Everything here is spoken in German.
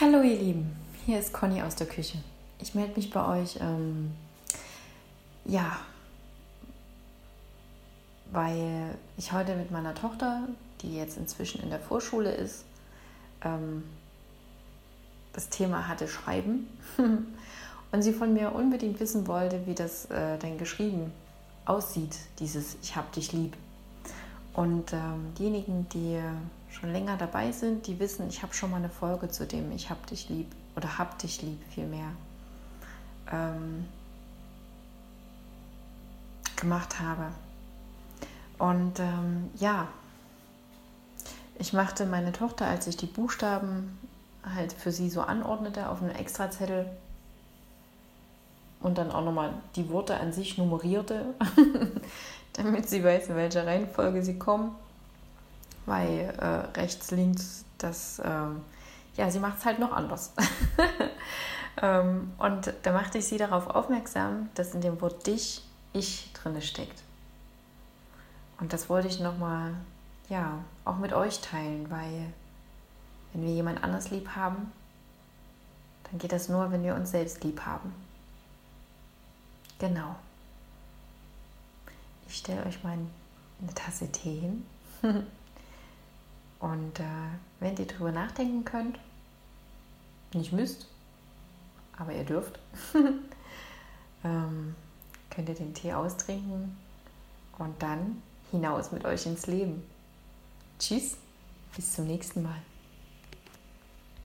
Hallo ihr Lieben, hier ist Conny aus der Küche. Ich melde mich bei euch, ähm, ja, weil ich heute mit meiner Tochter, die jetzt inzwischen in der Vorschule ist, ähm, das Thema hatte Schreiben und sie von mir unbedingt wissen wollte, wie das äh, denn geschrieben aussieht, dieses Ich hab dich lieb. Und ähm, diejenigen, die schon länger dabei sind, die wissen, ich habe schon mal eine Folge zu dem Ich hab dich lieb oder hab dich lieb vielmehr ähm, gemacht habe. Und ähm, ja, ich machte meine Tochter, als ich die Buchstaben halt für sie so anordnete, auf einem Extrazettel und dann auch nochmal die Worte an sich nummerierte, damit sie weiß, in welcher Reihenfolge sie kommen. Weil äh, rechts, links, das, äh, ja, sie macht es halt noch anders. ähm, und da machte ich sie darauf aufmerksam, dass in dem Wort dich ich drinne steckt. Und das wollte ich nochmal, ja, auch mit euch teilen, weil wenn wir jemand anders lieb haben, dann geht das nur, wenn wir uns selbst lieb haben. Genau. Ich stelle euch mal eine Tasse Tee hin. Und äh, wenn ihr drüber nachdenken könnt, nicht müsst, aber ihr dürft, ähm, könnt ihr den Tee austrinken und dann hinaus mit euch ins Leben. Tschüss, bis zum nächsten Mal.